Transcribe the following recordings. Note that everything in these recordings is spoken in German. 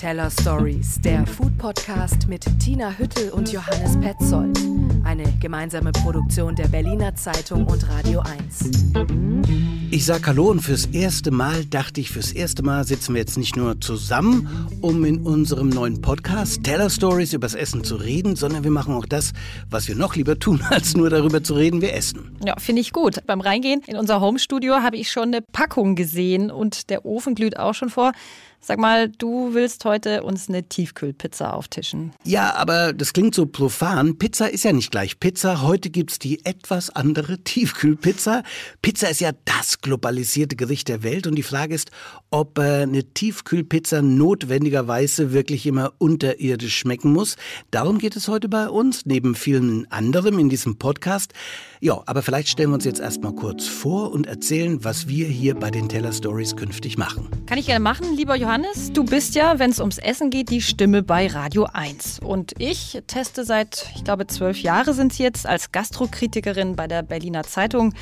Teller Stories, der Food Podcast mit Tina Hüttel und Johannes Petzold. Eine gemeinsame Produktion der Berliner Zeitung und Radio 1. Ich sag Hallo und fürs erste Mal dachte ich, fürs erste Mal sitzen wir jetzt nicht nur zusammen, um in unserem neuen Podcast Teller Stories übers Essen zu reden, sondern wir machen auch das, was wir noch lieber tun, als nur darüber zu reden, wir essen. Ja, finde ich gut. Beim Reingehen in unser Homestudio habe ich schon eine Packung gesehen und der Ofen glüht auch schon vor. Sag mal, du willst heute uns eine Tiefkühlpizza auftischen. Ja, aber das klingt so profan. Pizza ist ja nicht gleich Pizza. Heute gibt's die etwas andere Tiefkühlpizza. Pizza ist ja das globalisierte Gericht der Welt und die Frage ist, ob äh, eine Tiefkühlpizza notwendigerweise wirklich immer unterirdisch schmecken muss. Darum geht es heute bei uns, neben vielen anderem in diesem Podcast. Ja, aber vielleicht stellen wir uns jetzt erstmal kurz vor und erzählen, was wir hier bei den Teller Stories künftig machen. Kann ich gerne machen, lieber Johannes. Du bist ja, wenn es ums Essen geht, die Stimme bei Radio 1. Und ich teste seit, ich glaube, zwölf Jahre sind es jetzt, als Gastrokritikerin bei der Berliner Zeitung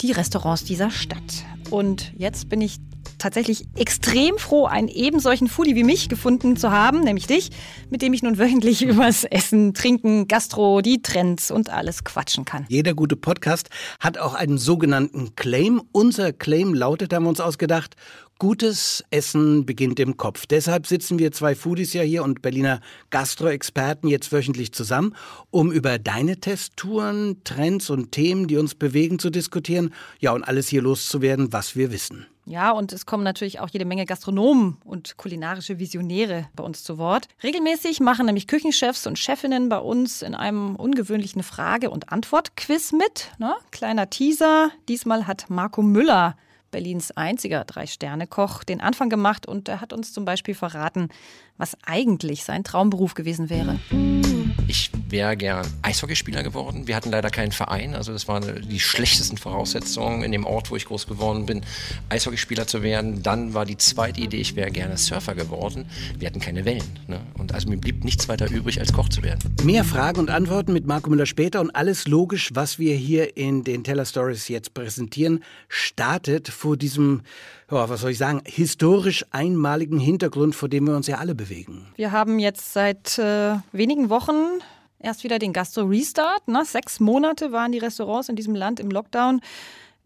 die Restaurants dieser Stadt. Und jetzt bin ich tatsächlich extrem froh, einen eben solchen Foodie wie mich gefunden zu haben, nämlich dich, mit dem ich nun wöchentlich übers Essen, Trinken, Gastro, die Trends und alles quatschen kann. Jeder gute Podcast hat auch einen sogenannten Claim. Unser Claim lautet, haben wir uns ausgedacht, Gutes Essen beginnt im Kopf. Deshalb sitzen wir zwei Foodies ja hier und Berliner Gastro-Experten jetzt wöchentlich zusammen, um über deine Testtouren, Trends und Themen, die uns bewegen, zu diskutieren. Ja, und alles hier loszuwerden, was wir wissen. Ja, und es kommen natürlich auch jede Menge Gastronomen und kulinarische Visionäre bei uns zu Wort. Regelmäßig machen nämlich Küchenchefs und Chefinnen bei uns in einem ungewöhnlichen Frage- und Antwort-Quiz mit. Ne? Kleiner Teaser. Diesmal hat Marco Müller Berlins einziger Drei-Sterne-Koch, den Anfang gemacht und er hat uns zum Beispiel verraten, was eigentlich sein Traumberuf gewesen wäre. Ich wäre gern Eishockeyspieler geworden. Wir hatten leider keinen Verein, also das waren die schlechtesten Voraussetzungen in dem Ort, wo ich groß geworden bin, Eishockeyspieler zu werden. Dann war die zweite Idee, ich wäre gerne Surfer geworden. Wir hatten keine Wellen. Ne? Und also mir blieb nichts weiter übrig, als Koch zu werden. Mehr Fragen und Antworten mit Marco Müller später und alles logisch, was wir hier in den Teller Stories jetzt präsentieren, startet vor diesem, ja, was soll ich sagen, historisch einmaligen Hintergrund, vor dem wir uns ja alle bewegen. Wir haben jetzt seit äh, wenigen Wochen erst wieder den Gastro-Restart. Ne? Sechs Monate waren die Restaurants in diesem Land im Lockdown.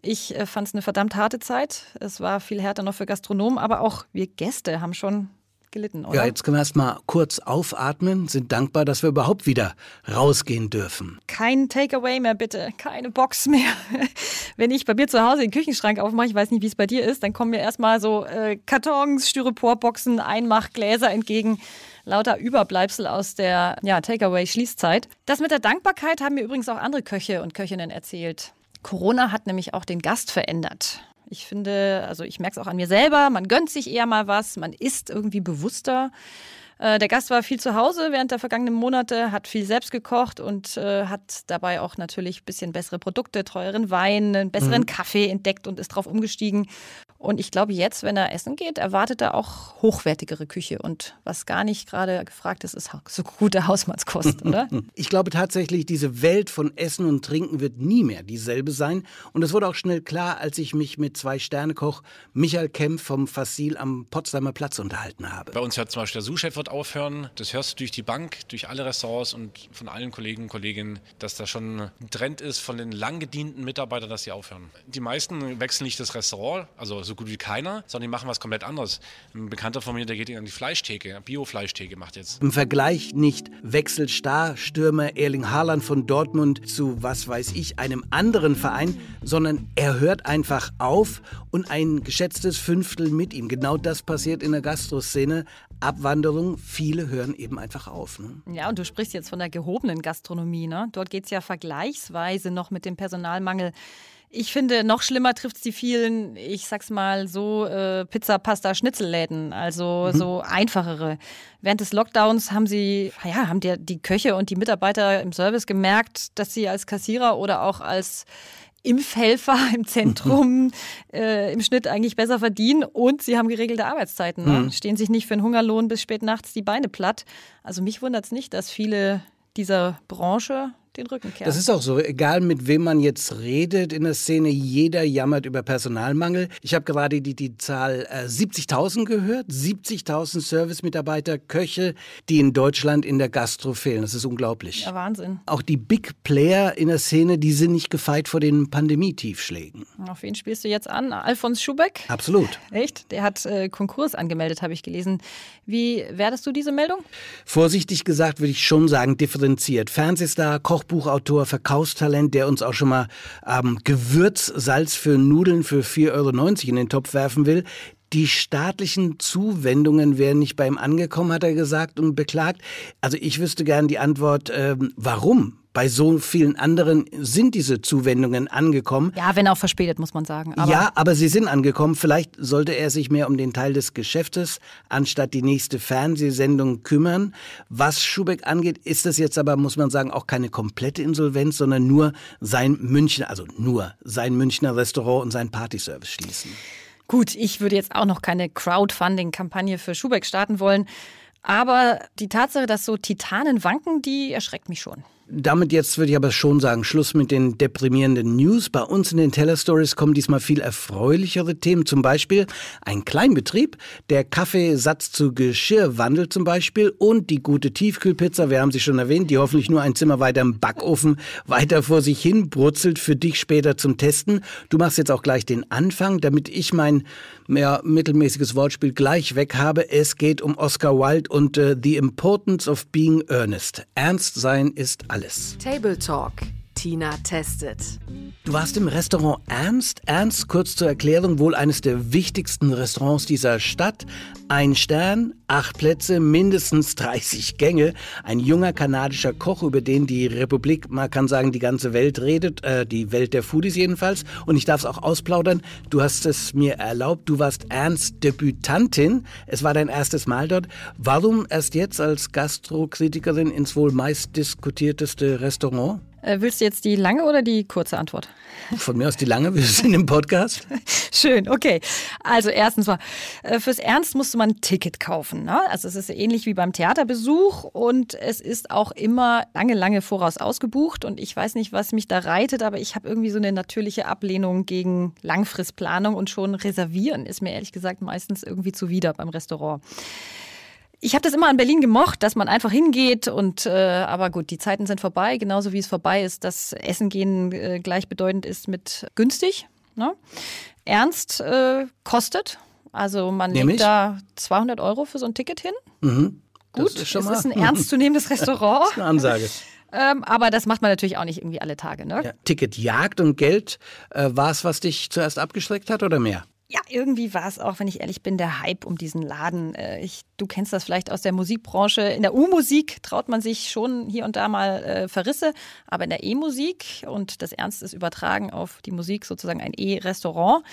Ich äh, fand es eine verdammt harte Zeit. Es war viel härter noch für Gastronomen, aber auch wir Gäste haben schon gelitten, oder? Ja, jetzt können wir erst mal kurz aufatmen, sind dankbar, dass wir überhaupt wieder rausgehen dürfen. Kein Takeaway mehr, bitte. Keine Box mehr. Wenn ich bei mir zu Hause den Küchenschrank aufmache, ich weiß nicht, wie es bei dir ist, dann kommen mir erstmal so äh, Kartons, Styroporboxen, Einmachgläser entgegen lauter Überbleibsel aus der ja, Takeaway-Schließzeit. Das mit der Dankbarkeit haben mir übrigens auch andere Köche und Köchinnen erzählt. Corona hat nämlich auch den Gast verändert. Ich finde, also ich merke es auch an mir selber, man gönnt sich eher mal was, man isst irgendwie bewusster. Äh, der Gast war viel zu Hause während der vergangenen Monate, hat viel selbst gekocht und äh, hat dabei auch natürlich ein bisschen bessere Produkte, teuren Wein, einen besseren mhm. Kaffee entdeckt und ist drauf umgestiegen. Und ich glaube, jetzt, wenn er essen geht, erwartet er auch hochwertigere Küche. Und was gar nicht gerade gefragt ist, ist so gute Hausmannskost, oder? Ich glaube tatsächlich, diese Welt von Essen und Trinken wird nie mehr dieselbe sein. Und es wurde auch schnell klar, als ich mich mit Zwei-Sterne-Koch Michael Kempf vom Fassil am Potsdamer Platz unterhalten habe. Bei uns hört zum Beispiel der Sous-Chef wird aufhören. Das hörst du durch die Bank, durch alle Restaurants und von allen Kollegen und Kolleginnen, dass da schon ein Trend ist von den lang gedienten Mitarbeitern, dass sie aufhören. Die meisten wechseln nicht das Restaurant, also so gut wie keiner, sondern die machen was komplett anderes. Ein Bekannter von mir, der geht an die Fleischtheke, Bio-Fleischtheke macht jetzt. Im Vergleich nicht Wechselstar-Stürmer Erling Haaland von Dortmund zu, was weiß ich, einem anderen Verein, sondern er hört einfach auf und ein geschätztes Fünftel mit ihm. Genau das passiert in der Gastroszene. Abwanderung, viele hören eben einfach auf. Ne? Ja, und du sprichst jetzt von der gehobenen Gastronomie. Ne? Dort geht es ja vergleichsweise noch mit dem Personalmangel ich finde, noch schlimmer trifft es die vielen, ich sag's mal so, äh, Pizza, Pasta, Schnitzelläden, also mhm. so einfachere. Während des Lockdowns haben sie, ja, haben die, die Köche und die Mitarbeiter im Service gemerkt, dass sie als Kassierer oder auch als Impfhelfer im Zentrum äh, im Schnitt eigentlich besser verdienen und sie haben geregelte Arbeitszeiten. Ne? Mhm. Stehen sich nicht für einen Hungerlohn bis spät nachts die Beine platt. Also mich wundert es nicht, dass viele dieser Branche den Rücken kehren. Das ist auch so. Egal mit wem man jetzt redet in der Szene, jeder jammert über Personalmangel. Ich habe gerade die, die Zahl äh, 70.000 gehört. 70.000 Servicemitarbeiter, Köche, die in Deutschland in der Gastro fehlen. Das ist unglaublich. Ja, Wahnsinn. Auch die Big Player in der Szene, die sind nicht gefeit vor den Pandemietiefschlägen. Auf wen spielst du jetzt an? Alfons Schubeck? Absolut. Echt? Der hat äh, Konkurs angemeldet, habe ich gelesen. Wie wertest du diese Meldung? Vorsichtig gesagt würde ich schon sagen, differenziert. Fernsehstar, Kochbuchautor, Verkaufstalent, der uns auch schon mal ähm, Gewürzsalz für Nudeln für 4,90 Euro in den Topf werfen will. Die staatlichen Zuwendungen wären nicht bei ihm angekommen, hat er gesagt und beklagt. Also ich wüsste gern die Antwort, ähm, warum? Bei so vielen anderen sind diese Zuwendungen angekommen. Ja, wenn auch verspätet, muss man sagen. Aber ja, aber sie sind angekommen. Vielleicht sollte er sich mehr um den Teil des Geschäftes anstatt die nächste Fernsehsendung kümmern. Was Schubeck angeht, ist das jetzt aber, muss man sagen, auch keine komplette Insolvenz, sondern nur sein Münchner, also nur sein Münchner Restaurant und sein Partyservice schließen. Gut, ich würde jetzt auch noch keine Crowdfunding-Kampagne für Schubeck starten wollen. Aber die Tatsache, dass so Titanen wanken, die erschreckt mich schon. Damit jetzt würde ich aber schon sagen, Schluss mit den deprimierenden News. Bei uns in den Teller Stories kommen diesmal viel erfreulichere Themen. Zum Beispiel ein Kleinbetrieb, der Kaffeesatz zu Geschirr wandelt zum Beispiel und die gute Tiefkühlpizza, wir haben sie schon erwähnt, die hoffentlich nur ein Zimmer weiter im Backofen weiter vor sich hin brutzelt für dich später zum Testen. Du machst jetzt auch gleich den Anfang, damit ich mein mehr mittelmäßiges Wortspiel gleich weg habe. Es geht um Oscar Wilde und uh, The Importance of Being Earnest. Ernst sein ist alles. Table Talk. Tina testet. Du warst im Restaurant Ernst. Ernst, kurz zur Erklärung, wohl eines der wichtigsten Restaurants dieser Stadt. Ein Stern, acht Plätze, mindestens 30 Gänge. Ein junger kanadischer Koch, über den die Republik, man kann sagen, die ganze Welt redet, äh, die Welt der Foodies jedenfalls. Und ich darf es auch ausplaudern. Du hast es mir erlaubt. Du warst Ernst Debütantin. Es war dein erstes Mal dort. Warum erst jetzt als Gastrokritikerin ins wohl meistdiskutierteste Restaurant? Äh, willst du jetzt die lange oder die kurze Antwort? Von mir aus die lange, wir sind im Podcast. Schön, okay. Also erstens mal, äh, fürs Ernst musste man ein Ticket kaufen. Ne? Also es ist ähnlich wie beim Theaterbesuch und es ist auch immer lange, lange voraus ausgebucht. Und ich weiß nicht, was mich da reitet, aber ich habe irgendwie so eine natürliche Ablehnung gegen Langfristplanung und schon reservieren ist mir ehrlich gesagt meistens irgendwie zuwider beim Restaurant. Ich habe das immer in Berlin gemocht, dass man einfach hingeht und äh, aber gut, die Zeiten sind vorbei, genauso wie es vorbei ist, dass Essen gehen äh, gleichbedeutend ist mit günstig. Ne? Ernst äh, kostet, also man Nämlich? legt da 200 Euro für so ein Ticket hin. Mhm. Gut, ist schon es mal- ist ein ernstzunehmendes Restaurant, Das ist eine Ansage. ähm, aber das macht man natürlich auch nicht irgendwie alle Tage. Ne? Ja, Ticket, Jagd und Geld, äh, war es, was dich zuerst abgeschreckt hat oder mehr? Ja, irgendwie war es auch, wenn ich ehrlich bin, der Hype um diesen Laden. Äh, Ich, du kennst das vielleicht aus der Musikbranche. In der U-Musik traut man sich schon hier und da mal äh, Verrisse, aber in der E-Musik und das Ernst ist übertragen auf die Musik, sozusagen ein E-Restaurant,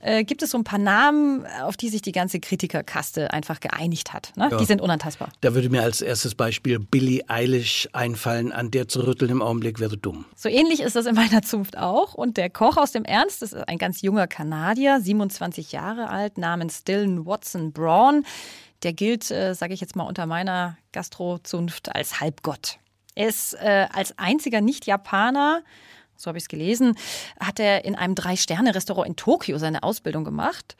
äh, gibt es so ein paar Namen, auf die sich die ganze Kritikerkaste einfach geeinigt hat. Ne? Ja. Die sind unantastbar. Da würde mir als erstes Beispiel Billie Eilish einfallen, an der zu rütteln im Augenblick wäre dumm. So ähnlich ist das in meiner Zunft auch. Und der Koch aus dem Ernst, das ist ein ganz junger Kanadier, 27 Jahre alt, namens Dylan Watson Braun. Der gilt, äh, sage ich jetzt mal, unter meiner Gastrozunft als Halbgott. Er ist äh, als einziger Nicht-Japaner, so habe ich es gelesen, hat er in einem Drei-Sterne-Restaurant in Tokio seine Ausbildung gemacht.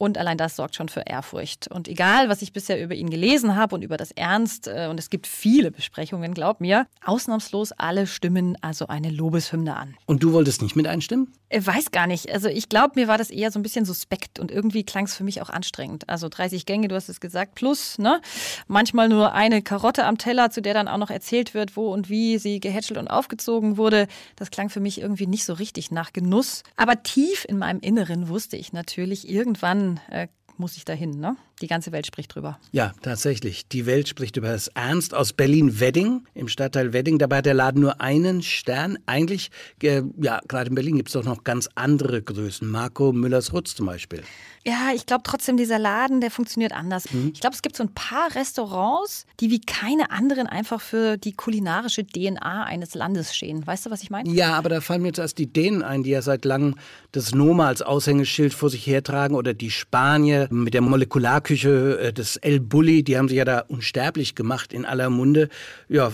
Und allein das sorgt schon für Ehrfurcht. Und egal, was ich bisher über ihn gelesen habe und über das Ernst, äh, und es gibt viele Besprechungen, glaub mir, ausnahmslos alle stimmen also eine Lobeshymne an. Und du wolltest nicht mit einstimmen? Ich weiß gar nicht. Also ich glaube, mir war das eher so ein bisschen suspekt und irgendwie klang es für mich auch anstrengend. Also 30 Gänge, du hast es gesagt, plus, ne? Manchmal nur eine Karotte am Teller, zu der dann auch noch erzählt wird, wo und wie sie gehätschelt und aufgezogen wurde. Das klang für mich irgendwie nicht so richtig nach Genuss. Aber tief in meinem Inneren wusste ich natürlich, irgendwann äh, muss ich dahin, ne? Die ganze Welt spricht drüber. Ja, tatsächlich. Die Welt spricht über das Ernst aus Berlin-Wedding, im Stadtteil Wedding. Dabei hat der Laden nur einen Stern. Eigentlich, äh, ja, gerade in Berlin gibt es doch noch ganz andere Größen. Marco Müllers-Rutz zum Beispiel. Ja, ich glaube trotzdem, dieser Laden, der funktioniert anders. Mhm. Ich glaube, es gibt so ein paar Restaurants, die wie keine anderen einfach für die kulinarische DNA eines Landes stehen. Weißt du, was ich meine? Ja, aber da fallen mir jetzt erst die Dänen ein, die ja seit langem das Noma als Aushängeschild vor sich hertragen oder die Spanier, mit der Molekularküche äh, des El Bulli, die haben sich ja da unsterblich gemacht in aller Munde. Ja,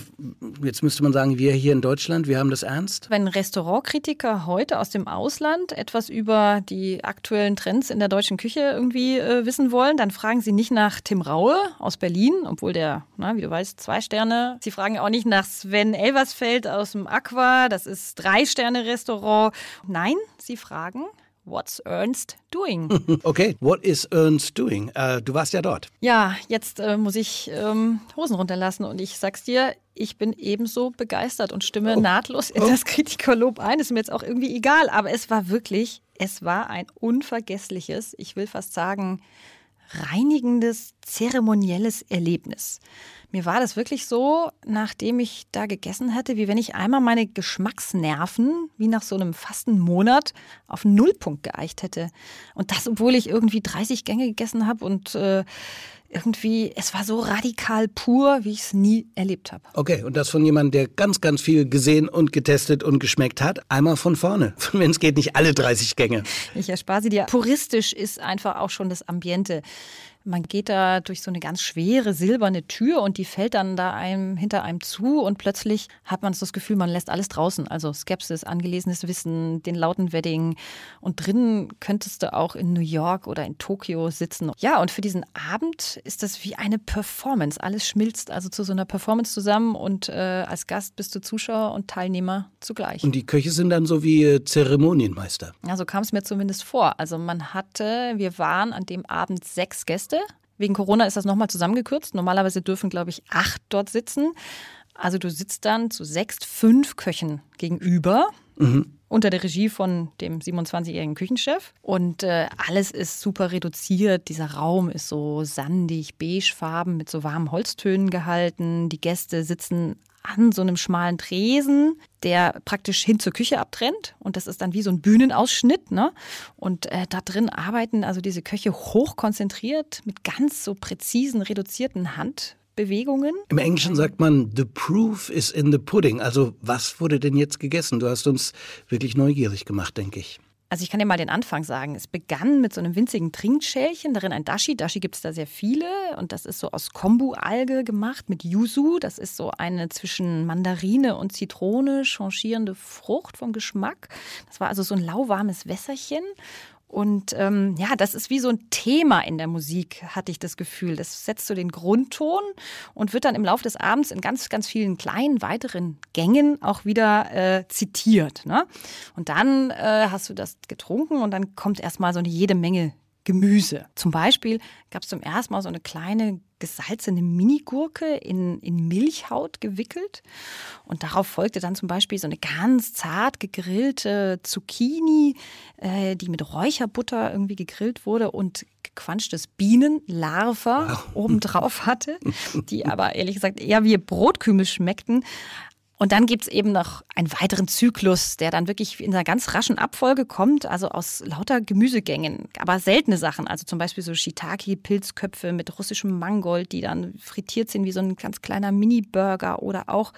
jetzt müsste man sagen, wir hier in Deutschland, wir haben das ernst. Wenn Restaurantkritiker heute aus dem Ausland etwas über die aktuellen Trends in der deutschen Küche irgendwie äh, wissen wollen, dann fragen sie nicht nach Tim Raue aus Berlin, obwohl der, na, wie du weißt, zwei Sterne. Sie fragen auch nicht nach Sven Elversfeld aus dem Aqua, das ist drei Sterne Restaurant. Nein, sie fragen What's Ernst doing? Okay, what is Ernst doing? Uh, du warst ja dort. Ja, jetzt äh, muss ich ähm, Hosen runterlassen und ich sag's dir, ich bin ebenso begeistert und stimme oh. nahtlos in oh. das Kritikerlob ein. Ist mir jetzt auch irgendwie egal, aber es war wirklich, es war ein unvergessliches, ich will fast sagen, reinigendes, zeremonielles Erlebnis. Mir war das wirklich so, nachdem ich da gegessen hatte, wie wenn ich einmal meine Geschmacksnerven, wie nach so einem fasten Monat, auf Nullpunkt geeicht hätte. Und das, obwohl ich irgendwie 30 Gänge gegessen habe und äh, irgendwie, es war so radikal pur, wie ich es nie erlebt habe. Okay, und das von jemandem, der ganz, ganz viel gesehen und getestet und geschmeckt hat. Einmal von vorne. Wenn es geht, nicht alle 30 Gänge. Ich erspare sie dir. Puristisch ist einfach auch schon das Ambiente. Man geht da durch so eine ganz schwere silberne Tür und die fällt dann da einem hinter einem zu und plötzlich hat man so das Gefühl, man lässt alles draußen. Also Skepsis, angelesenes Wissen, den lauten Wedding. Und drinnen könntest du auch in New York oder in Tokio sitzen. Ja, und für diesen Abend ist das wie eine Performance. Alles schmilzt also zu so einer Performance zusammen und äh, als Gast bist du Zuschauer und Teilnehmer zugleich. Und die Köche sind dann so wie äh, Zeremonienmeister. Ja, so kam es mir zumindest vor. Also man hatte, wir waren an dem Abend sechs Gäste Wegen Corona ist das nochmal zusammengekürzt. Normalerweise dürfen, glaube ich, acht dort sitzen. Also du sitzt dann zu sechs, fünf Köchen gegenüber. Mhm. Unter der Regie von dem 27-jährigen Küchenchef. Und äh, alles ist super reduziert. Dieser Raum ist so sandig, beigefarben mit so warmen Holztönen gehalten. Die Gäste sitzen an so einem schmalen Tresen, der praktisch hin zur Küche abtrennt. Und das ist dann wie so ein Bühnenausschnitt. Ne? Und äh, da drin arbeiten also diese Köche hochkonzentriert mit ganz so präzisen, reduzierten Handbewegungen. Im Englischen sagt man, the proof is in the pudding. Also was wurde denn jetzt gegessen? Du hast uns wirklich neugierig gemacht, denke ich. Also ich kann dir mal den Anfang sagen. Es begann mit so einem winzigen Trinkschälchen, darin ein Dashi. Dashi gibt es da sehr viele und das ist so aus Kombu-Alge gemacht mit Yuzu. Das ist so eine zwischen Mandarine und Zitrone changierende Frucht vom Geschmack. Das war also so ein lauwarmes Wässerchen und ähm, ja, das ist wie so ein Thema in der Musik, hatte ich das Gefühl. Das setzt so den Grundton und wird dann im Laufe des Abends in ganz, ganz vielen kleinen weiteren Gängen auch wieder äh, zitiert. Ne? Und dann äh, hast du das getrunken und dann kommt erstmal so eine jede Menge Gemüse. Zum Beispiel gab es zum ersten Mal so eine kleine gesalzene Minigurke in, in Milchhaut gewickelt. Und darauf folgte dann zum Beispiel so eine ganz zart gegrillte Zucchini, äh, die mit Räucherbutter irgendwie gegrillt wurde und gequanschtes Bienenlarva wow. obendrauf hatte, die aber ehrlich gesagt eher wie Brotkümel schmeckten. Und dann gibt's eben noch einen weiteren Zyklus, der dann wirklich in einer ganz raschen Abfolge kommt, also aus lauter Gemüsegängen, aber seltene Sachen, also zum Beispiel so Shiitake-Pilzköpfe mit russischem Mangold, die dann frittiert sind wie so ein ganz kleiner Mini-Burger oder auch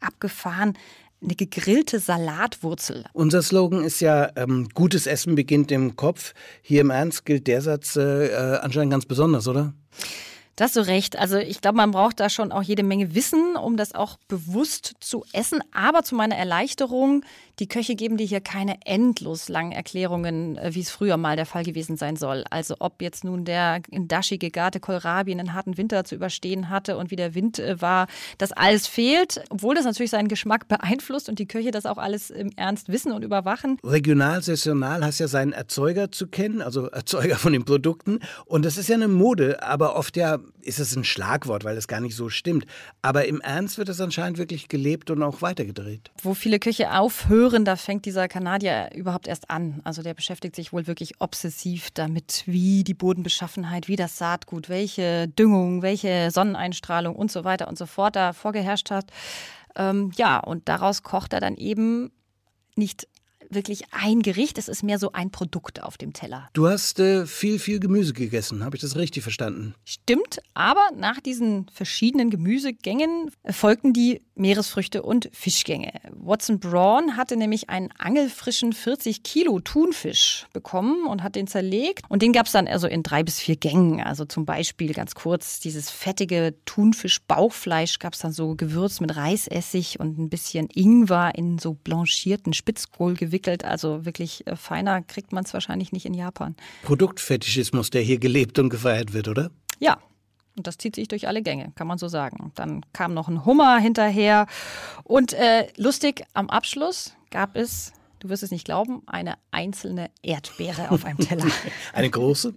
abgefahren eine gegrillte Salatwurzel. Unser Slogan ist ja, ähm, gutes Essen beginnt im Kopf. Hier im Ernst gilt der Satz äh, äh anscheinend ganz besonders, oder? Das hast du recht. Also ich glaube, man braucht da schon auch jede Menge Wissen, um das auch bewusst zu essen. Aber zu meiner Erleichterung, die Köche geben dir hier keine endlos langen Erklärungen, äh, wie es früher mal der Fall gewesen sein soll. Also ob jetzt nun der in Dashi gegarte Kohlrabi einen harten Winter zu überstehen hatte und wie der Wind äh, war, das alles fehlt, obwohl das natürlich seinen Geschmack beeinflusst und die Köche das auch alles im Ernst wissen und überwachen. Regional, saisonal hast ja seinen Erzeuger zu kennen, also Erzeuger von den Produkten. Und das ist ja eine Mode, aber oft ja ist es ein Schlagwort, weil das gar nicht so stimmt. Aber im Ernst wird es anscheinend wirklich gelebt und auch weitergedreht. Wo viele Köche aufhören, da fängt dieser Kanadier überhaupt erst an. Also der beschäftigt sich wohl wirklich obsessiv damit, wie die Bodenbeschaffenheit, wie das Saatgut, welche Düngung, welche Sonneneinstrahlung und so weiter und so fort da vorgeherrscht hat. Ähm, ja, und daraus kocht er dann eben nicht wirklich ein Gericht, es ist mehr so ein Produkt auf dem Teller. Du hast äh, viel, viel Gemüse gegessen, habe ich das richtig verstanden? Stimmt, aber nach diesen verschiedenen Gemüsegängen folgten die Meeresfrüchte und Fischgänge. Watson Braun hatte nämlich einen angelfrischen 40 Kilo Thunfisch bekommen und hat den zerlegt. Und den gab es dann also in drei bis vier Gängen. Also zum Beispiel ganz kurz dieses fettige Thunfisch-Bauchfleisch gab es dann so gewürzt mit Reisessig und ein bisschen Ingwer in so blanchierten Spitzkohl gewickelt. Also wirklich äh, feiner kriegt man es wahrscheinlich nicht in Japan. Produktfetischismus, der hier gelebt und gefeiert wird, oder? Ja, und das zieht sich durch alle Gänge, kann man so sagen. Dann kam noch ein Hummer hinterher. Und äh, lustig, am Abschluss gab es, du wirst es nicht glauben, eine einzelne Erdbeere auf einem Teller. eine große?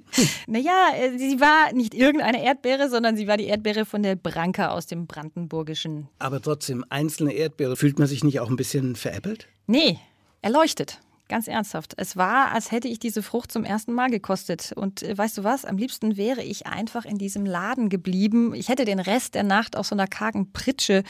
Naja, äh, sie war nicht irgendeine Erdbeere, sondern sie war die Erdbeere von der Branka aus dem Brandenburgischen. Aber trotzdem, einzelne Erdbeere, fühlt man sich nicht auch ein bisschen veräppelt? Nee, erleuchtet. Ganz ernsthaft. Es war, als hätte ich diese Frucht zum ersten Mal gekostet. Und äh, weißt du was? Am liebsten wäre ich einfach in diesem Laden geblieben. Ich hätte den Rest der Nacht auf so einer kargen Pritsche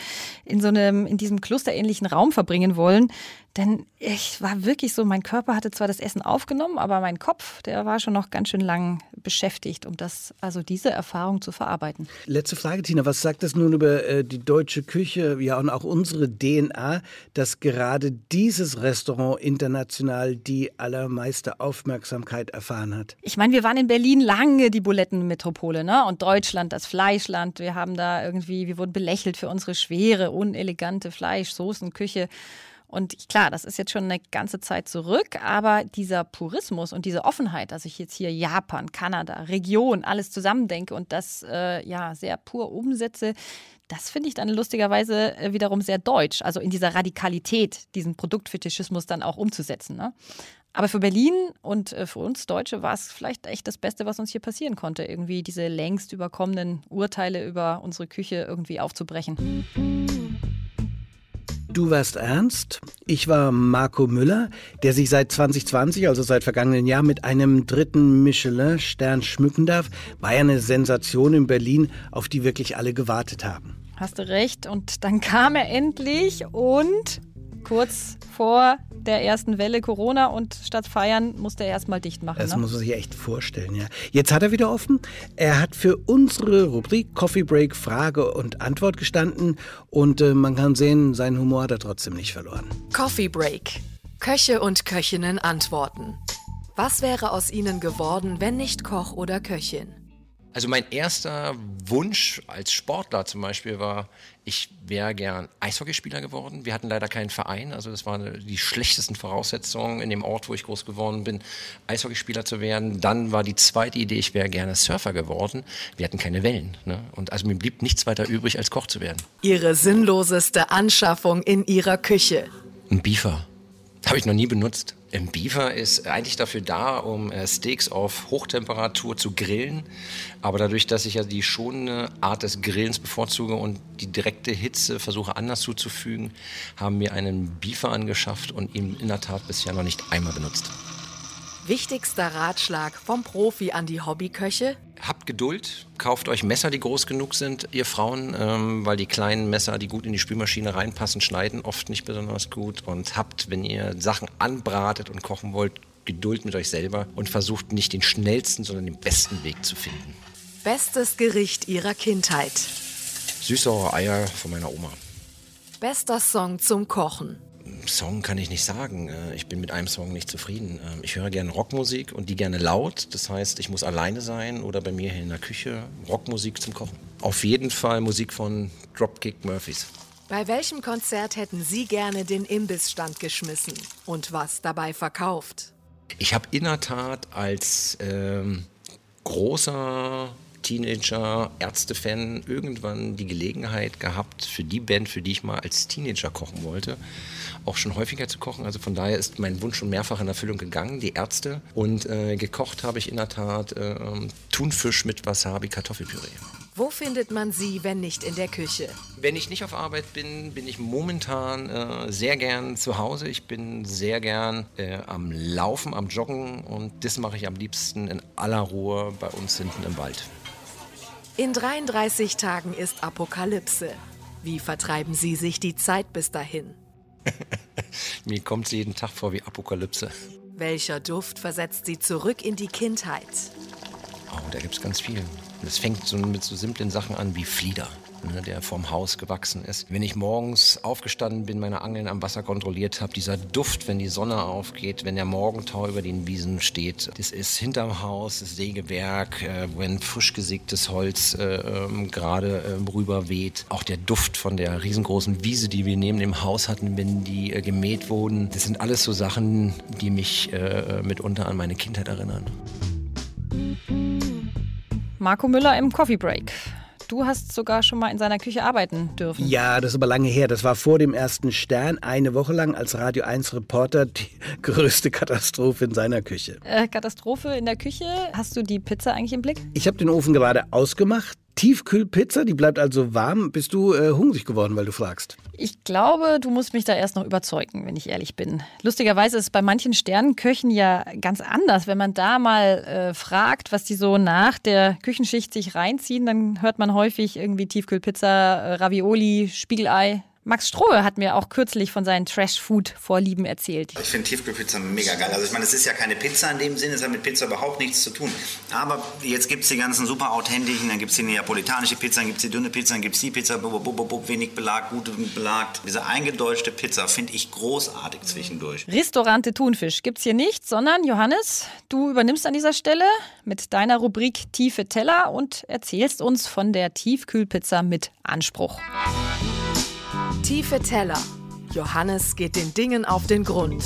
in so einem, in diesem klosterähnlichen Raum verbringen wollen. Denn ich war wirklich so, mein Körper hatte zwar das Essen aufgenommen, aber mein Kopf, der war schon noch ganz schön lang beschäftigt, um das, also diese Erfahrung zu verarbeiten. Letzte Frage, Tina. Was sagt das nun über äh, die deutsche Küche, ja, und auch unsere DNA, dass gerade dieses Restaurant international die allermeiste Aufmerksamkeit erfahren hat? Ich meine, wir waren in Berlin lange die Bulettenmetropole, ne? Und Deutschland das Fleischland. Wir haben da irgendwie, wir wurden belächelt für unsere schwere, unelegante Fleisch-Soßenküche. Und klar, das ist jetzt schon eine ganze Zeit zurück, aber dieser Purismus und diese Offenheit, dass ich jetzt hier Japan, Kanada, Region, alles zusammendenke und das äh, ja sehr pur umsetze, das finde ich dann lustigerweise äh, wiederum sehr deutsch. Also in dieser Radikalität, diesen Produktfetischismus dann auch umzusetzen. Ne? Aber für Berlin und äh, für uns Deutsche war es vielleicht echt das Beste, was uns hier passieren konnte, irgendwie diese längst überkommenen Urteile über unsere Küche irgendwie aufzubrechen. Du warst Ernst, ich war Marco Müller, der sich seit 2020, also seit vergangenen Jahr, mit einem dritten Michelin-Stern schmücken darf. War ja eine Sensation in Berlin, auf die wirklich alle gewartet haben. Hast du recht. Und dann kam er endlich und kurz vor der ersten Welle Corona und statt feiern musste er erstmal dicht machen. Das ne? muss man sich echt vorstellen, ja. Jetzt hat er wieder offen. Er hat für unsere Rubrik Coffee Break Frage und Antwort gestanden und äh, man kann sehen, sein Humor hat er trotzdem nicht verloren. Coffee Break. Köche und Köchinnen antworten. Was wäre aus ihnen geworden, wenn nicht Koch oder Köchin? Also mein erster Wunsch als Sportler zum Beispiel war, ich wäre gern Eishockeyspieler geworden. Wir hatten leider keinen Verein, also das waren die schlechtesten Voraussetzungen in dem Ort, wo ich groß geworden bin, Eishockeyspieler zu werden. Dann war die zweite Idee, ich wäre gerne Surfer geworden. Wir hatten keine Wellen. Ne? Und also mir blieb nichts weiter übrig, als Koch zu werden. Ihre sinnloseste Anschaffung in ihrer Küche. Ein Beefer. Habe ich noch nie benutzt. Ein Beaver ist eigentlich dafür da, um äh, Steaks auf Hochtemperatur zu grillen. Aber dadurch, dass ich ja die schonende Art des Grillens bevorzuge und die direkte Hitze versuche anders zuzufügen, haben wir einen Beaver angeschafft und ihn in der Tat bisher noch nicht einmal benutzt. Wichtigster Ratschlag vom Profi an die Hobbyköche? Habt Geduld, kauft euch Messer, die groß genug sind, ihr Frauen, ähm, weil die kleinen Messer, die gut in die Spülmaschine reinpassen, schneiden oft nicht besonders gut. Und habt, wenn ihr Sachen anbratet und kochen wollt, Geduld mit euch selber und versucht nicht den schnellsten, sondern den besten Weg zu finden. Bestes Gericht ihrer Kindheit. Süßsaure Eier von meiner Oma. Bester Song zum Kochen. Song kann ich nicht sagen. Äh, ich bin mit einem Song nicht zufrieden. Ähm, ich höre gerne Rockmusik und die gerne laut. Das heißt, ich muss alleine sein oder bei mir hier in der Küche Rockmusik zum Kochen. Auf jeden Fall Musik von Dropkick Murphys. Bei welchem Konzert hätten Sie gerne den Imbissstand geschmissen und was dabei verkauft? Ich habe in der Tat als ähm, großer Teenager, Ärztefan irgendwann die Gelegenheit gehabt, für die Band, für die ich mal als Teenager kochen wollte, auch schon häufiger zu kochen. Also von daher ist mein Wunsch schon mehrfach in Erfüllung gegangen, die Ärzte. Und äh, gekocht habe ich in der Tat äh, Thunfisch mit Wasabi Kartoffelpüree. Wo findet man Sie, wenn nicht in der Küche? Wenn ich nicht auf Arbeit bin, bin ich momentan äh, sehr gern zu Hause. Ich bin sehr gern äh, am Laufen, am Joggen und das mache ich am liebsten in aller Ruhe bei uns hinten im Wald. In 33 Tagen ist Apokalypse. Wie vertreiben Sie sich die Zeit bis dahin? Mir kommt sie jeden Tag vor wie Apokalypse. Welcher Duft versetzt sie zurück in die Kindheit? Oh, da gibt es ganz viel. Das fängt so mit so simplen Sachen an wie Flieder ne, der vorm Haus gewachsen ist. Wenn ich morgens aufgestanden bin, meine Angeln am Wasser kontrolliert habe, dieser Duft, wenn die Sonne aufgeht, wenn der Morgentau über den Wiesen steht, das ist hinterm Haus, das Sägewerk, äh, wenn frisch gesägtes Holz äh, ähm, gerade äh, rüber weht. Auch der Duft von der riesengroßen Wiese, die wir neben dem Haus hatten, wenn die äh, gemäht wurden. Das sind alles so Sachen, die mich äh, mitunter an meine Kindheit erinnern. Marco Müller im Coffee Break. Du hast sogar schon mal in seiner Küche arbeiten dürfen. Ja, das ist aber lange her. Das war vor dem ersten Stern, eine Woche lang als Radio 1 Reporter die größte Katastrophe in seiner Küche. Äh, Katastrophe in der Küche? Hast du die Pizza eigentlich im Blick? Ich habe den Ofen gerade ausgemacht. Tiefkühlpizza, die bleibt also warm. Bist du äh, hungrig geworden, weil du fragst? Ich glaube, du musst mich da erst noch überzeugen, wenn ich ehrlich bin. Lustigerweise ist es bei manchen Sternenköchen ja ganz anders. Wenn man da mal äh, fragt, was die so nach der Küchenschicht sich reinziehen, dann hört man häufig irgendwie Tiefkühlpizza, äh, Ravioli, Spiegelei. Max Strohe hat mir auch kürzlich von seinen Trash-Food-Vorlieben erzählt. Ich finde Tiefkühlpizza mega geil. Also ich meine, es ist ja keine Pizza in dem Sinne, es hat mit Pizza überhaupt nichts zu tun. Aber jetzt gibt es die ganzen super authentischen, dann gibt es die neapolitanische Pizza, dann gibt es die dünne Pizza, dann gibt es die Pizza, bub, bub, bub, wenig Belag, gut belagt. Diese eingedeutschte Pizza finde ich großartig zwischendurch. Restaurante Thunfisch gibt es hier nicht, sondern Johannes, du übernimmst an dieser Stelle mit deiner Rubrik Tiefe Teller und erzählst uns von der Tiefkühlpizza mit Anspruch. Tiefe Teller. Johannes geht den Dingen auf den Grund.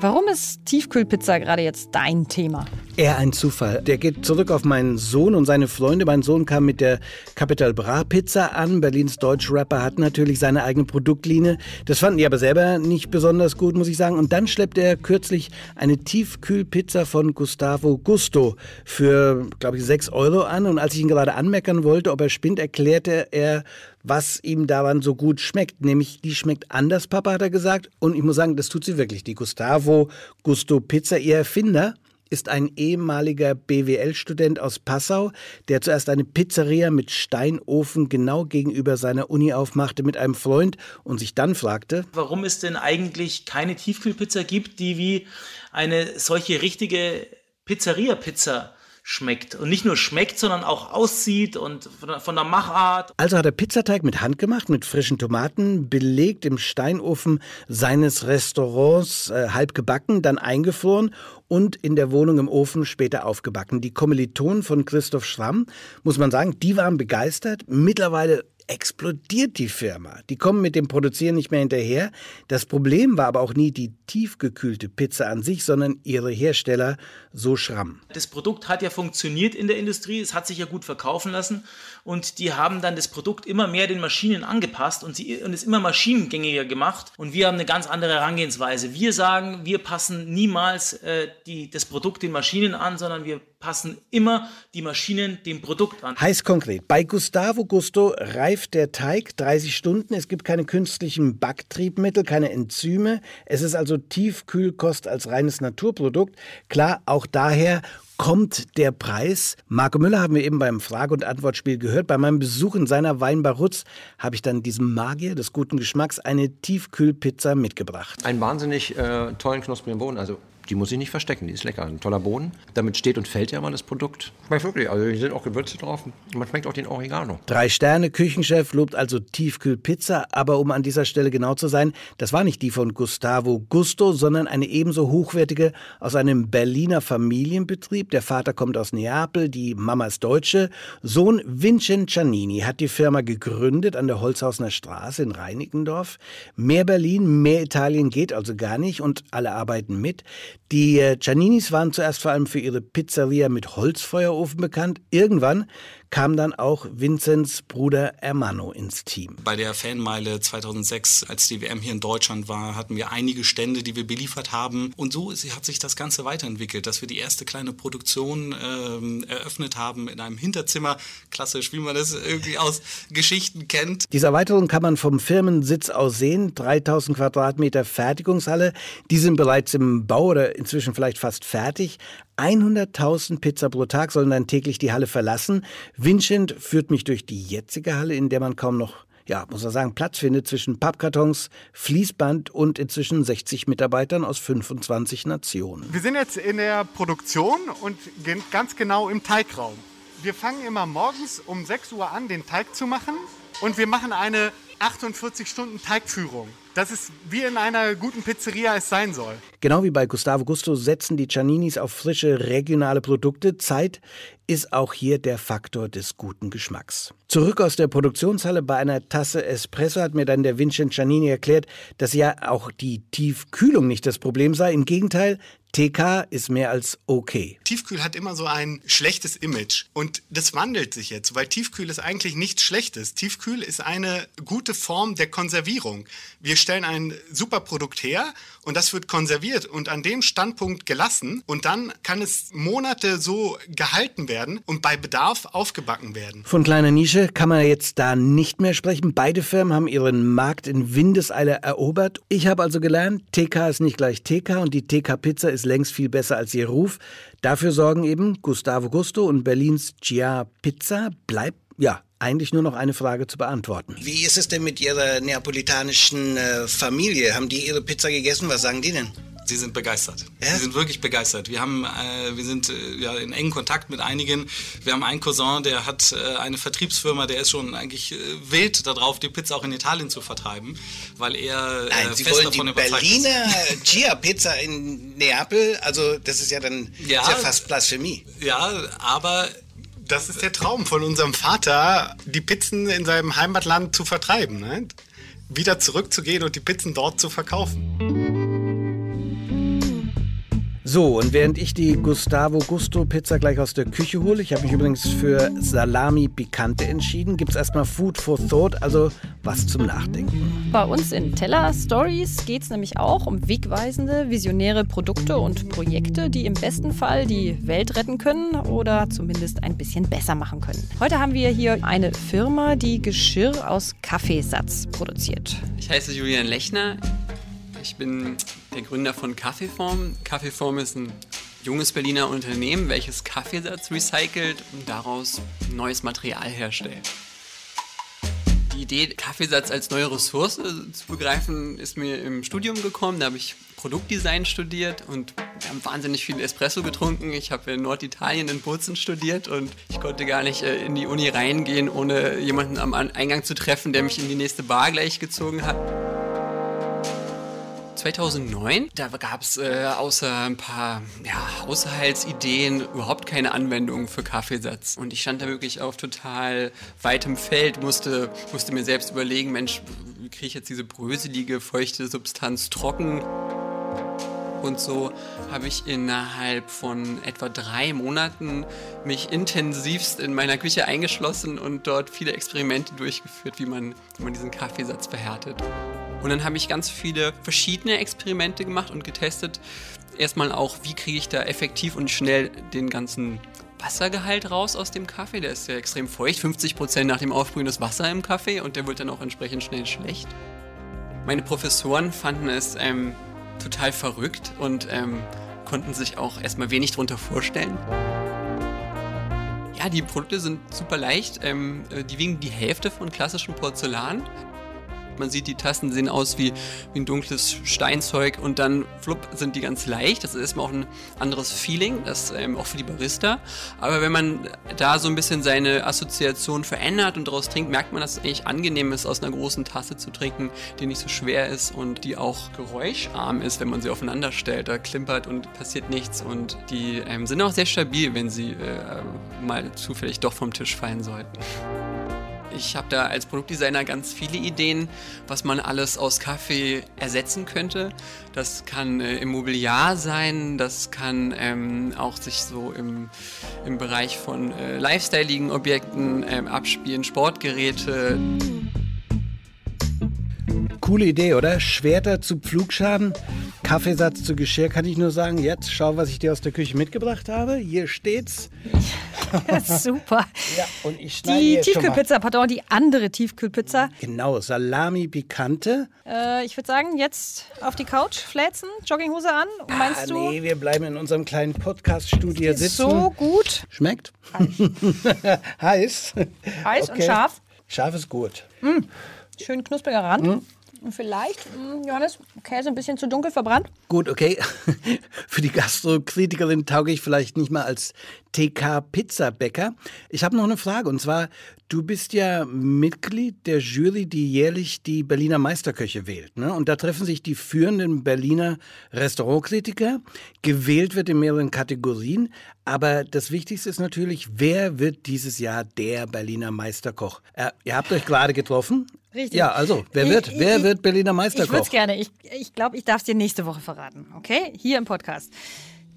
Warum ist Tiefkühlpizza gerade jetzt dein Thema? Eher ein Zufall. Der geht zurück auf meinen Sohn und seine Freunde. Mein Sohn kam mit der Capital Bra Pizza an. Berlins Deutschrapper hat natürlich seine eigene Produktlinie. Das fanden die aber selber nicht besonders gut, muss ich sagen. Und dann schleppte er kürzlich eine Tiefkühlpizza von Gustavo Gusto für, glaube ich, 6 Euro an. Und als ich ihn gerade anmeckern wollte, ob er spinnt, erklärte er, was ihm daran so gut schmeckt. Nämlich, die schmeckt anders, Papa, hat er gesagt. Und ich muss sagen, das tut sie wirklich. Die Gustavo Gusto Pizza, ihr Erfinder, ist ein ehemaliger BWL-Student aus Passau, der zuerst eine Pizzeria mit Steinofen genau gegenüber seiner Uni aufmachte mit einem Freund und sich dann fragte, warum es denn eigentlich keine Tiefkühlpizza gibt, die wie eine solche richtige Pizzeria-Pizza schmeckt. Und nicht nur schmeckt, sondern auch aussieht und von der Machart. Also hat er Pizzateig mit Hand gemacht, mit frischen Tomaten, belegt im Steinofen seines Restaurants, äh, halb gebacken, dann eingefroren und in der Wohnung im Ofen später aufgebacken. Die Kommilitonen von Christoph Schramm, muss man sagen, die waren begeistert. Mittlerweile explodiert die Firma. Die kommen mit dem Produzieren nicht mehr hinterher. Das Problem war aber auch nie die tiefgekühlte Pizza an sich, sondern ihre Hersteller, so Schramm. Das Produkt hat ja funktioniert in der Industrie, es hat sich ja gut verkaufen lassen und die haben dann das Produkt immer mehr den Maschinen angepasst und, sie, und es immer maschinengängiger gemacht und wir haben eine ganz andere Herangehensweise. Wir sagen, wir passen niemals äh, die, das Produkt den Maschinen an, sondern wir passen immer die Maschinen dem Produkt an. Heißt konkret, bei Gustavo Gusto reift der Teig 30 Stunden, es gibt keine künstlichen Backtriebmittel, keine Enzyme, es ist also Tiefkühlkost als reines Naturprodukt. Klar, auch daher kommt der Preis? Marco Müller haben wir eben beim Frage- und Antwortspiel gehört. Bei meinem Besuch in seiner Weinbar Rutz habe ich dann diesem Magier des guten Geschmacks eine Tiefkühlpizza mitgebracht. Einen wahnsinnig äh, tollen, knusprigen Boden. Also die muss ich nicht verstecken, die ist lecker. Ein toller Boden. Damit steht und fällt ja mal das Produkt. Schmeckt wirklich. Also hier sind auch Gewürze drauf. Man schmeckt auch den Oregano. Drei Sterne Küchenchef lobt also Tiefkühlpizza, aber um an dieser Stelle genau zu sein, das war nicht die von Gustavo Gusto, sondern eine ebenso hochwertige aus einem Berliner Familienbetrieb. Der Vater kommt aus Neapel, die Mama ist Deutsche. Sohn Vincent Giannini hat die Firma gegründet an der Holzhausener Straße in Reinickendorf. Mehr Berlin, mehr Italien geht also gar nicht und alle arbeiten mit. Die äh, Gianninis waren zuerst vor allem für ihre Pizzeria mit Holzfeuerofen bekannt. Irgendwann kam dann auch Vinzenz Bruder Ermanno ins Team. Bei der Fanmeile 2006, als die WM hier in Deutschland war, hatten wir einige Stände, die wir beliefert haben. Und so hat sich das Ganze weiterentwickelt, dass wir die erste kleine Produktion ähm, eröffnet haben in einem Hinterzimmer. Klassisch, wie man das irgendwie aus Geschichten kennt. Diese Erweiterung kann man vom Firmensitz aus sehen. 3000 Quadratmeter Fertigungshalle. Die sind bereits im Bau oder inzwischen vielleicht fast fertig. 100.000 Pizza pro Tag sollen dann täglich die Halle verlassen. Vincent führt mich durch die jetzige Halle, in der man kaum noch ja, muss man sagen, Platz findet zwischen Pappkartons, Fließband und inzwischen 60 Mitarbeitern aus 25 Nationen. Wir sind jetzt in der Produktion und ganz genau im Teigraum. Wir fangen immer morgens um 6 Uhr an, den Teig zu machen und wir machen eine 48 Stunden Teigführung. Das ist wie in einer guten Pizzeria es sein soll. Genau wie bei Gustavo Gusto setzen die Gianninis auf frische regionale Produkte. Zeit ist auch hier der Faktor des guten Geschmacks. Zurück aus der Produktionshalle bei einer Tasse Espresso hat mir dann der Vincent Giannini erklärt, dass ja auch die Tiefkühlung nicht das Problem sei. Im Gegenteil, TK ist mehr als okay. Tiefkühl hat immer so ein schlechtes Image und das wandelt sich jetzt, weil Tiefkühl ist eigentlich nichts Schlechtes. Tiefkühl ist eine gute Form der Konservierung. Wir stellen ein super Produkt her und das wird konserviert und an dem Standpunkt gelassen und dann kann es Monate so gehalten werden und bei Bedarf aufgebacken werden. Von kleiner Nische kann man jetzt da nicht mehr sprechen. Beide Firmen haben ihren Markt in Windeseile erobert. Ich habe also gelernt, TK ist nicht gleich TK und die TK Pizza ist längst viel besser als ihr Ruf. Dafür sorgen eben Gustavo Gusto und Berlins Gia Pizza. Bleibt, ja, eigentlich nur noch eine Frage zu beantworten. Wie ist es denn mit Ihrer neapolitanischen äh, Familie? Haben die Ihre Pizza gegessen? Was sagen die denn? Sie sind begeistert. Ja? Sie sind wirklich begeistert. Wir haben, äh, wir sind äh, ja in engen Kontakt mit einigen. Wir haben einen Cousin, der hat äh, eine Vertriebsfirma, der ist schon eigentlich äh, wild darauf, die Pizza auch in Italien zu vertreiben, weil er äh, Nein, Sie wollen die Berliner Gia Pizza in Neapel, also das ist ja dann ja, ist ja fast Blasphemie. Ja, aber das ist der Traum von unserem Vater, die Pizzen in seinem Heimatland zu vertreiben. Ne? Wieder zurückzugehen und die Pizzen dort zu verkaufen. So, und während ich die Gustavo Gusto Pizza gleich aus der Küche hole, ich habe mich übrigens für Salami Picante entschieden, gibt es erstmal Food for Thought, also was zum Nachdenken. Bei uns in Teller Stories geht es nämlich auch um wegweisende, visionäre Produkte und Projekte, die im besten Fall die Welt retten können oder zumindest ein bisschen besser machen können. Heute haben wir hier eine Firma, die Geschirr aus Kaffeesatz produziert. Ich heiße Julian Lechner. Ich bin der Gründer von Kaffeeform. Kaffeeform ist ein junges Berliner Unternehmen, welches Kaffeesatz recycelt und daraus neues Material herstellt. Die Idee, Kaffeesatz als neue Ressource zu begreifen, ist mir im Studium gekommen. Da habe ich Produktdesign studiert und wir haben wahnsinnig viel Espresso getrunken. Ich habe in Norditalien in Bozen studiert und ich konnte gar nicht äh, in die Uni reingehen, ohne jemanden am Eingang zu treffen, der mich in die nächste Bar gleich gezogen hat. 2009. Da gab es äh, außer ein paar ja, Haushaltsideen überhaupt keine Anwendung für Kaffeesatz. Und ich stand da wirklich auf total weitem Feld, musste, musste mir selbst überlegen, Mensch, wie kriege ich jetzt diese bröselige, feuchte Substanz trocken? Und so habe ich innerhalb von etwa drei Monaten mich intensivst in meiner Küche eingeschlossen und dort viele Experimente durchgeführt, wie man, wie man diesen Kaffeesatz verhärtet. Und dann habe ich ganz viele verschiedene Experimente gemacht und getestet. Erstmal auch, wie kriege ich da effektiv und schnell den ganzen Wassergehalt raus aus dem Kaffee. Der ist ja extrem feucht, 50% nach dem Aufbrühen des Wasser im Kaffee und der wird dann auch entsprechend schnell schlecht. Meine Professoren fanden es ähm, total verrückt und ähm, konnten sich auch erstmal wenig darunter vorstellen. Ja, die Produkte sind super leicht. Ähm, äh, die wiegen die Hälfte von klassischem Porzellan. Man sieht, die Tasten sehen aus wie, wie ein dunkles Steinzeug und dann flupp sind die ganz leicht. Das ist erstmal auch ein anderes Feeling, das ähm, auch für die Barista. Aber wenn man da so ein bisschen seine Assoziation verändert und daraus trinkt, merkt man, dass es eigentlich angenehm ist, aus einer großen Tasse zu trinken, die nicht so schwer ist und die auch geräuscharm ist, wenn man sie aufeinander stellt. Da klimpert und passiert nichts und die ähm, sind auch sehr stabil, wenn sie äh, mal zufällig doch vom Tisch fallen sollten. Ich habe da als Produktdesigner ganz viele Ideen, was man alles aus Kaffee ersetzen könnte. Das kann äh, Immobiliar sein, das kann ähm, auch sich so im, im Bereich von äh, lifestyleigen Objekten ähm, abspielen, Sportgeräte. Coole Idee, oder? Schwerter zu Pflugschaden, Kaffeesatz zu Geschirr, kann ich nur sagen. Jetzt schau, was ich dir aus der Küche mitgebracht habe. Hier steht's. Super. Ja, und ich die Tiefkühlpizza, pardon, die andere Tiefkühlpizza. Genau, Salami Picante. Äh, ich würde sagen, jetzt auf die Couch fläzen, Jogginghose an. Ah, Meinst ah, du? Nee, wir bleiben in unserem kleinen Podcast-Studio sitzen. So gut. Schmeckt? Heiß. Heiß okay. und scharf. Scharf ist gut. Mm, schön knuspriger Rand. Mm. Vielleicht, mm, Johannes, Käse ein bisschen zu dunkel verbrannt. Gut, okay. Für die Gastrokritikerin tauge ich vielleicht nicht mal als TK-Pizzabäcker. Ich habe noch eine Frage und zwar, du bist ja Mitglied der Jury, die jährlich die Berliner Meisterköche wählt. Ne? Und da treffen sich die führenden Berliner Restaurantkritiker. Gewählt wird in mehreren Kategorien. Aber das Wichtigste ist natürlich, wer wird dieses Jahr der Berliner Meisterkoch? Äh, ihr habt euch gerade getroffen. Richtig. Ja, also, wer wird, Ich- wer ich- wird Berliner Meisterkoch? Ich würde es gerne. Ich glaube, ich, glaub, ich darf es dir nächste Woche verraten. Okay? Hier im Podcast.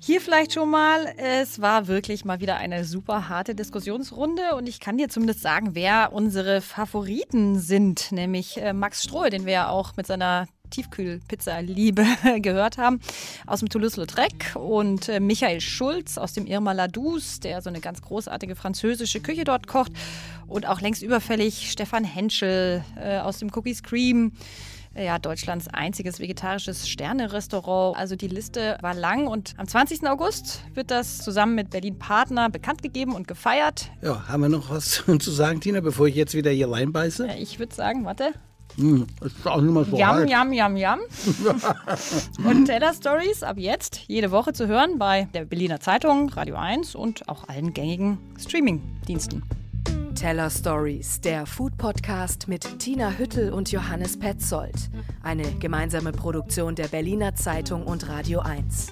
Hier vielleicht schon mal, es war wirklich mal wieder eine super harte Diskussionsrunde und ich kann dir zumindest sagen, wer unsere Favoriten sind, nämlich äh, Max Strohe, den wir ja auch mit seiner Tiefkühlpizza-Liebe gehört haben, aus dem Toulouse-Lautrec und äh, Michael Schulz aus dem Irma Ladous, der so eine ganz großartige französische Küche dort kocht und auch längst überfällig Stefan Henschel äh, aus dem Cookies Cream ja, Deutschlands einziges vegetarisches Sterne-Restaurant. Also die Liste war lang und am 20. August wird das zusammen mit Berlin Partner bekannt gegeben und gefeiert. Ja, haben wir noch was zu sagen, Tina, bevor ich jetzt wieder hier reinbeiße? Äh, Ich würde sagen, warte. Hm, ist auch nicht mal so Yum, heiß. yum, yum, yum. und Teller Stories ab jetzt jede Woche zu hören bei der Berliner Zeitung, Radio 1 und auch allen gängigen Streaming-Diensten. Teller Stories, der Food Podcast mit Tina Hüttel und Johannes Petzold. Eine gemeinsame Produktion der Berliner Zeitung und Radio 1.